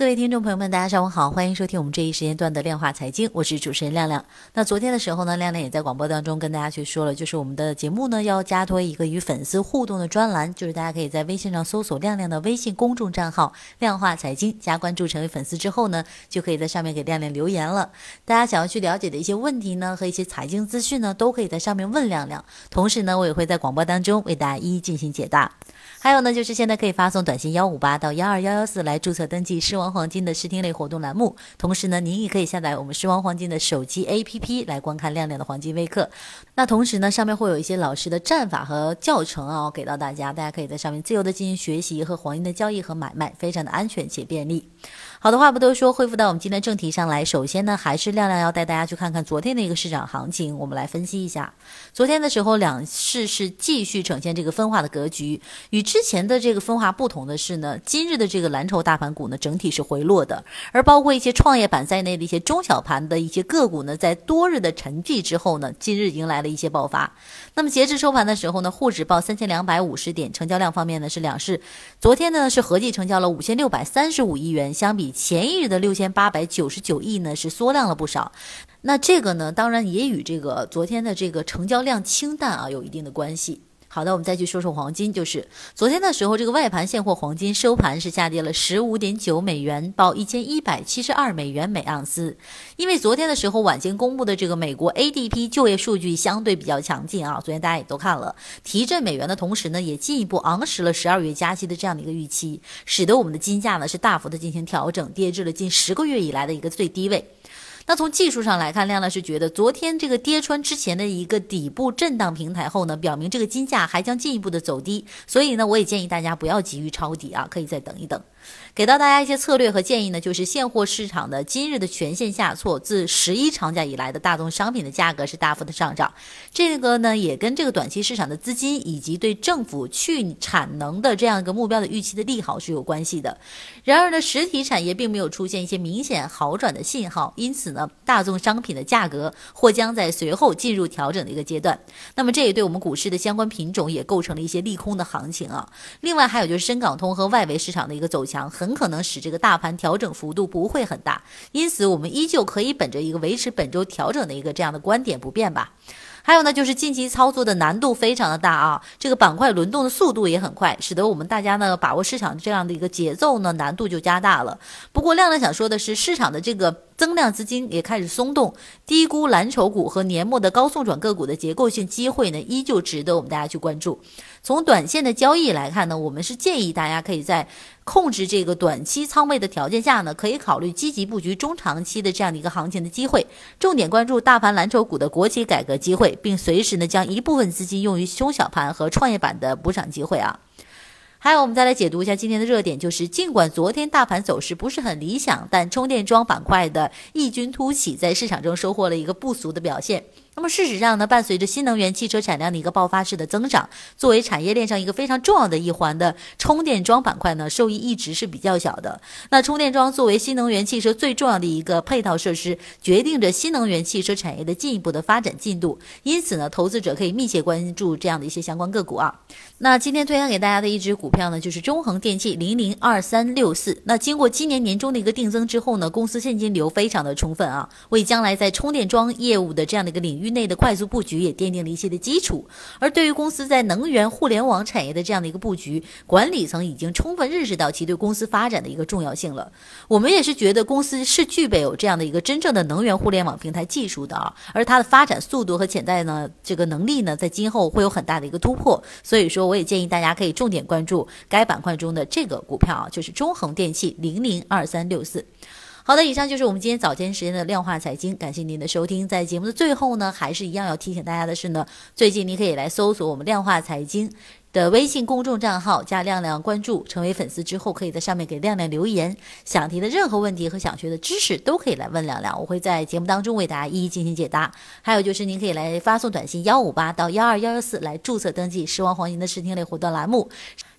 各位听众朋友们，大家上午好，欢迎收听我们这一时间段的量化财经，我是主持人亮亮。那昨天的时候呢，亮亮也在广播当中跟大家去说了，就是我们的节目呢要加多一个与粉丝互动的专栏，就是大家可以在微信上搜索亮亮的微信公众账号“量化财经”，加关注成为粉丝之后呢，就可以在上面给亮亮留言了。大家想要去了解的一些问题呢和一些财经资讯呢，都可以在上面问亮亮。同时呢，我也会在广播当中为大家一一进行解答。还有呢，就是现在可以发送短信幺五八到幺二幺幺四来注册登记狮王黄金的视听类活动栏目。同时呢，您也可以下载我们狮王黄金的手机 APP 来观看亮亮的黄金微课。那同时呢，上面会有一些老师的战法和教程啊，给到大家，大家可以在上面自由的进行学习和黄金的交易和买卖，非常的安全且便利。好的话不多说，恢复到我们今天正题上来。首先呢，还是亮亮要带大家去看看昨天的一个市场行情，我们来分析一下。昨天的时候，两市是继续呈现这个分化的格局。与之前的这个分化不同的是呢，今日的这个蓝筹大盘股呢，整体是回落的，而包括一些创业板在内的一些中小盘的一些个股呢，在多日的沉寂之后呢，今日迎来了一些爆发。那么截至收盘的时候呢，沪指报三千两百五十点，成交量方面呢是两市，昨天呢是合计成交了五千六百三十五亿元，相比。前一日的六千八百九十九亿呢，是缩量了不少。那这个呢，当然也与这个昨天的这个成交量清淡啊有一定的关系。好的，我们再去说说黄金，就是昨天的时候，这个外盘现货黄金收盘是下跌了十五点九美元，报一千一百七十二美元每盎司。因为昨天的时候晚间公布的这个美国 ADP 就业数据相对比较强劲啊，昨天大家也都看了，提振美元的同时呢，也进一步昂实了十二月加息的这样的一个预期，使得我们的金价呢是大幅的进行调整，跌至了近十个月以来的一个最低位。那从技术上来看，亮亮是觉得昨天这个跌穿之前的一个底部震荡平台后呢，表明这个金价还将进一步的走低，所以呢，我也建议大家不要急于抄底啊，可以再等一等。给到大家一些策略和建议呢，就是现货市场的今日的全线下挫，自十一长假以来的大宗商品的价格是大幅的上涨，这个呢也跟这个短期市场的资金以及对政府去产能的这样一个目标的预期的利好是有关系的。然而呢，实体产业并没有出现一些明显好转的信号，因此呢，大宗商品的价格或将在随后进入调整的一个阶段。那么这也对我们股市的相关品种也构成了一些利空的行情啊。另外还有就是深港通和外围市场的一个走强。很可能使这个大盘调整幅度不会很大，因此我们依旧可以本着一个维持本周调整的一个这样的观点不变吧。还有呢，就是近期操作的难度非常的大啊，这个板块轮动的速度也很快，使得我们大家呢把握市场这样的一个节奏呢难度就加大了。不过亮亮想说的是，市场的这个。增量资金也开始松动，低估蓝筹股和年末的高送转个股的结构性机会呢，依旧值得我们大家去关注。从短线的交易来看呢，我们是建议大家可以在控制这个短期仓位的条件下呢，可以考虑积极布局中长期的这样的一个行情的机会，重点关注大盘蓝筹股的国企改革机会，并随时呢将一部分资金用于中小盘和创业板的补涨机会啊。还有，我们再来解读一下今天的热点，就是尽管昨天大盘走势不是很理想，但充电桩板块的异军突起，在市场中收获了一个不俗的表现。那么事实上呢，伴随着新能源汽车产量的一个爆发式的增长，作为产业链上一个非常重要的一环的充电桩板块呢，受益一直是比较小的。那充电桩作为新能源汽车最重要的一个配套设施，决定着新能源汽车产业的进一步的发展进度。因此呢，投资者可以密切关注这样的一些相关个股啊。那今天推荐给大家的一只股票呢，就是中恒电器零零二三六四。那经过今年年中的一个定增之后呢，公司现金流非常的充分啊，为将来在充电桩业务的这样的一个领域内的快速布局也奠定了一些的基础。而对于公司在能源互联网产业的这样的一个布局，管理层已经充分认识到其对公司发展的一个重要性了。我们也是觉得公司是具备有这样的一个真正的能源互联网平台技术的啊，而它的发展速度和潜在呢这个能力呢，在今后会有很大的一个突破。所以说。我也建议大家可以重点关注该板块中的这个股票啊，就是中恒电器零零二三六四。好的，以上就是我们今天早间时间的量化财经，感谢您的收听。在节目的最后呢，还是一样要提醒大家的是呢，最近您可以来搜索我们量化财经。的微信公众账号加亮亮关注，成为粉丝之后，可以在上面给亮亮留言，想提的任何问题和想学的知识都可以来问亮亮，我会在节目当中为大家一一进行解答。还有就是您可以来发送短信幺五八到幺二幺幺四来注册登记狮王黄金的试听类活动栏目。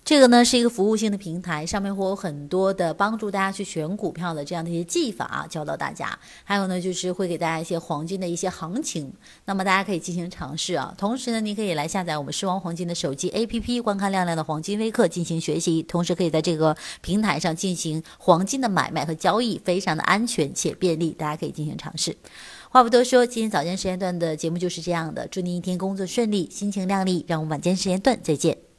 这个呢是一个服务性的平台，上面会有很多的帮助大家去选股票的这样的一些技法啊教到大家。还有呢，就是会给大家一些黄金的一些行情，那么大家可以进行尝试啊。同时呢，你可以来下载我们狮王黄金的手机 APP，观看亮亮的黄金微课进行学习，同时可以在这个平台上进行黄金的买卖和交易，非常的安全且便利，大家可以进行尝试。话不多说，今天早间时间段的节目就是这样的，祝您一天工作顺利，心情亮丽，让我们晚间时间段再见。